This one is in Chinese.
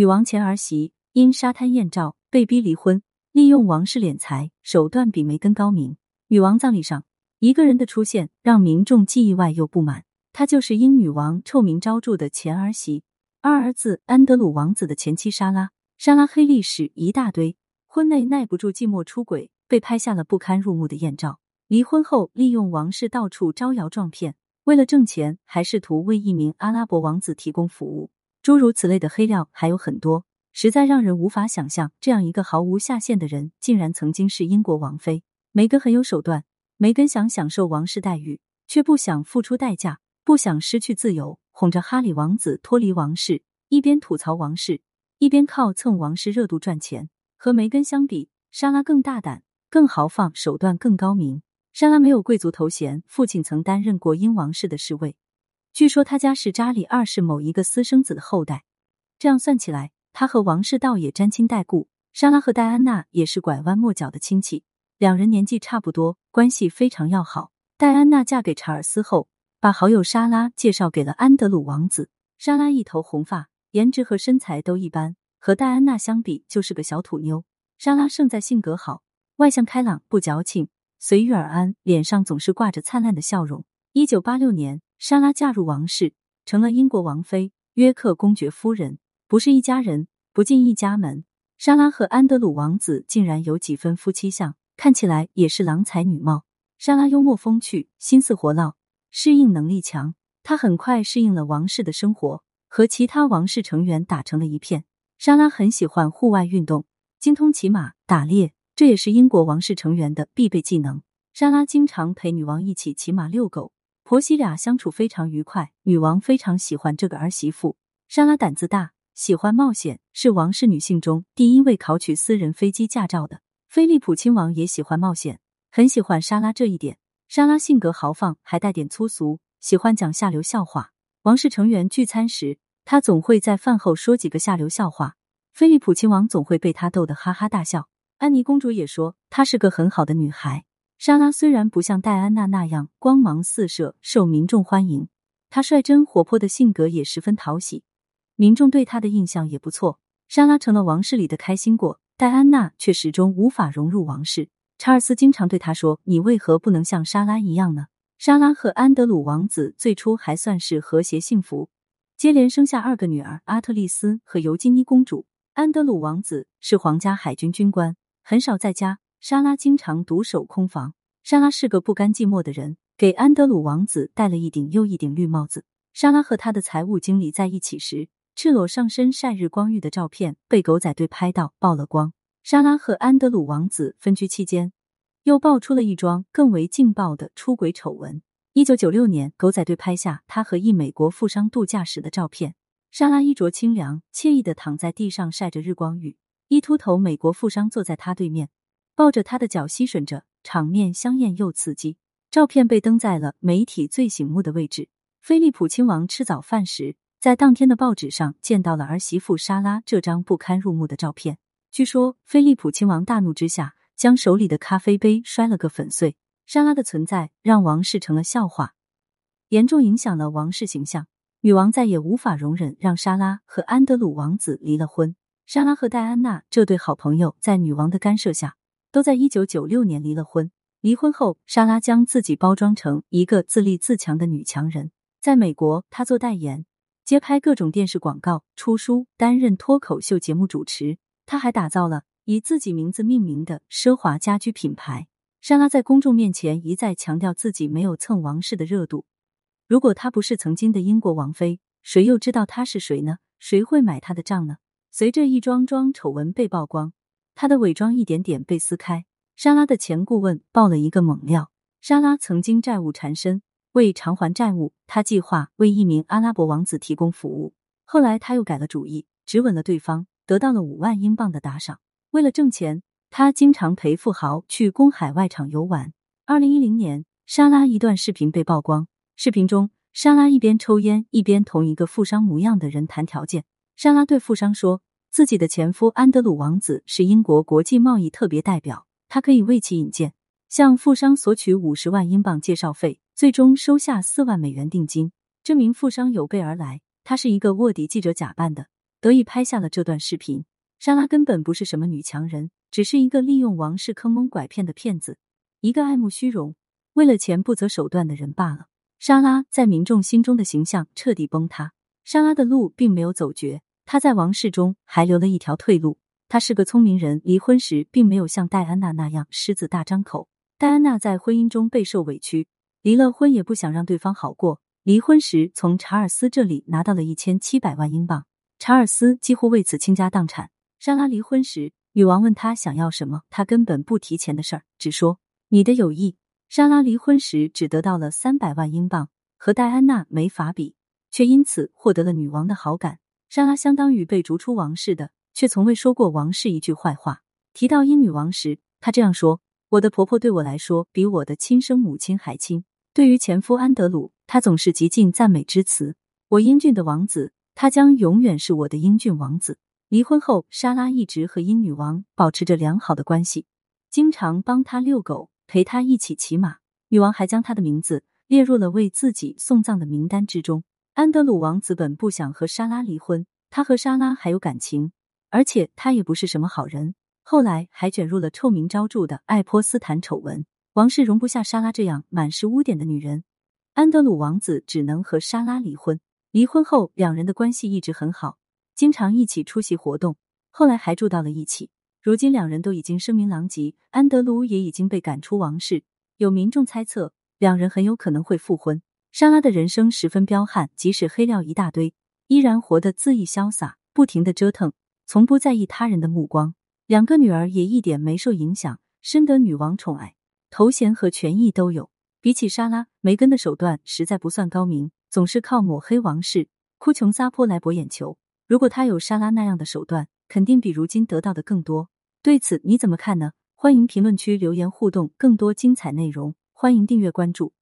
女王前儿媳因沙滩艳照被逼离婚，利用王室敛财，手段比梅根高明。女王葬礼上，一个人的出现让民众既意外又不满，她就是因女王臭名昭著的前儿媳，二儿子安德鲁王子的前妻莎拉。莎拉黑历史一大堆，婚内耐不住寂寞出轨，被拍下了不堪入目的艳照。离婚后，利用王室到处招摇撞骗，为了挣钱，还试图为一名阿拉伯王子提供服务。诸如此类的黑料还有很多，实在让人无法想象，这样一个毫无下限的人，竟然曾经是英国王妃。梅根很有手段，梅根想享受王室待遇，却不想付出代价，不想失去自由，哄着哈里王子脱离王室，一边吐槽王室，一边靠蹭王室热度赚钱。和梅根相比，莎拉更大胆、更豪放，手段更高明。莎拉没有贵族头衔，父亲曾担任过英王室的侍卫。据说他家是查理二世某一个私生子的后代，这样算起来，他和王室倒也沾亲带故。莎拉和戴安娜也是拐弯抹角的亲戚，两人年纪差不多，关系非常要好。戴安娜嫁给查尔斯后，把好友莎拉介绍给了安德鲁王子。莎拉一头红发，颜值和身材都一般，和戴安娜相比就是个小土妞。莎拉胜在性格好，外向开朗，不矫情，随遇而安，脸上总是挂着灿烂的笑容。一九八六年。莎拉嫁入王室，成了英国王妃约克公爵夫人，不是一家人，不进一家门。莎拉和安德鲁王子竟然有几分夫妻相，看起来也是郎才女貌。莎拉幽默风趣，心思活络，适应能力强。她很快适应了王室的生活，和其他王室成员打成了一片。莎拉很喜欢户外运动，精通骑马、打猎，这也是英国王室成员的必备技能。莎拉经常陪女王一起骑马遛狗。婆媳俩相处非常愉快，女王非常喜欢这个儿媳妇。莎拉胆子大，喜欢冒险，是王室女性中第一位考取私人飞机驾照的。菲利普亲王也喜欢冒险，很喜欢莎拉这一点。莎拉性格豪放，还带点粗俗，喜欢讲下流笑话。王室成员聚餐时，她总会在饭后说几个下流笑话，菲利普亲王总会被她逗得哈哈大笑。安妮公主也说她是个很好的女孩。莎拉虽然不像戴安娜那样光芒四射、受民众欢迎，她率真活泼的性格也十分讨喜，民众对她的印象也不错。莎拉成了王室里的开心果，戴安娜却始终无法融入王室。查尔斯经常对她说：“你为何不能像莎拉一样呢？”莎拉和安德鲁王子最初还算是和谐幸福，接连生下二个女儿阿特丽斯和尤金妮公主。安德鲁王子是皇家海军军官，很少在家。莎拉经常独守空房。莎拉是个不甘寂寞的人，给安德鲁王子戴了一顶又一顶绿帽子。莎拉和他的财务经理在一起时，赤裸上身晒日光浴的照片被狗仔队拍到曝了光。莎拉和安德鲁王子分居期间，又爆出了一桩更为劲爆的出轨丑闻。一九九六年，狗仔队拍下他和一美国富商度假时的照片。莎拉衣着清凉，惬意的躺在地上晒着日光浴，一秃头美国富商坐在他对面。抱着他的脚吸吮着，场面香艳又刺激。照片被登在了媒体最醒目的位置。菲利普亲王吃早饭时，在当天的报纸上见到了儿媳妇莎拉这张不堪入目的照片。据说，菲利普亲王大怒之下，将手里的咖啡杯摔了个粉碎。莎拉的存在让王室成了笑话，严重影响了王室形象。女王再也无法容忍让莎拉和安德鲁王子离了婚。莎拉和戴安娜这对好朋友在女王的干涉下。都在一九九六年离了婚。离婚后，莎拉将自己包装成一个自立自强的女强人。在美国，她做代言，接拍各种电视广告，出书，担任脱口秀节目主持。她还打造了以自己名字命名的奢华家居品牌。莎拉在公众面前一再强调自己没有蹭王室的热度。如果她不是曾经的英国王妃，谁又知道她是谁呢？谁会买她的账呢？随着一桩桩丑闻被曝光。他的伪装一点点被撕开。莎拉的前顾问爆了一个猛料：莎拉曾经债务缠身，为偿还债务，他计划为一名阿拉伯王子提供服务。后来他又改了主意，只吻了对方，得到了五万英镑的打赏。为了挣钱，他经常陪富豪去公海外场游玩。二零一零年，莎拉一段视频被曝光，视频中莎拉一边抽烟，一边同一个富商模样的人谈条件。莎拉对富商说。自己的前夫安德鲁王子是英国国际贸易特别代表，他可以为其引荐，向富商索取五十万英镑介绍费，最终收下四万美元定金。这名富商有备而来，他是一个卧底记者假扮的，得意拍下了这段视频。莎拉根本不是什么女强人，只是一个利用王室坑蒙拐骗的骗子，一个爱慕虚荣、为了钱不择手段的人罢了。莎拉在民众心中的形象彻底崩塌。莎拉的路并没有走绝，他在王室中还留了一条退路。他是个聪明人，离婚时并没有像戴安娜那样狮子大张口。戴安娜在婚姻中备受委屈，离了婚也不想让对方好过。离婚时从查尔斯这里拿到了一千七百万英镑，查尔斯几乎为此倾家荡产。莎拉离婚时，女王问他想要什么，他根本不提钱的事儿，只说你的友谊。莎拉离婚时只得到了三百万英镑，和戴安娜没法比。却因此获得了女王的好感。莎拉相当于被逐出王室的，却从未说过王室一句坏话。提到英女王时，她这样说：“我的婆婆对我来说比我的亲生母亲还亲。”对于前夫安德鲁，她总是极尽赞美之词：“我英俊的王子，他将永远是我的英俊王子。”离婚后，莎拉一直和英女王保持着良好的关系，经常帮她遛狗，陪她一起骑马。女王还将她的名字列入了为自己送葬的名单之中。安德鲁王子本不想和莎拉离婚，他和莎拉还有感情，而且他也不是什么好人。后来还卷入了臭名昭著的爱泼斯坦丑闻，王室容不下莎拉这样满是污点的女人，安德鲁王子只能和莎拉离婚。离婚后，两人的关系一直很好，经常一起出席活动，后来还住到了一起。如今两人都已经声名狼藉，安德鲁也已经被赶出王室，有民众猜测两人很有可能会复婚。莎拉的人生十分彪悍，即使黑料一大堆，依然活得恣意潇洒，不停的折腾，从不在意他人的目光。两个女儿也一点没受影响，深得女王宠爱，头衔和权益都有。比起莎拉，梅根的手段实在不算高明，总是靠抹黑王室、哭穷撒泼来博眼球。如果她有莎拉那样的手段，肯定比如今得到的更多。对此你怎么看呢？欢迎评论区留言互动，更多精彩内容，欢迎订阅关注。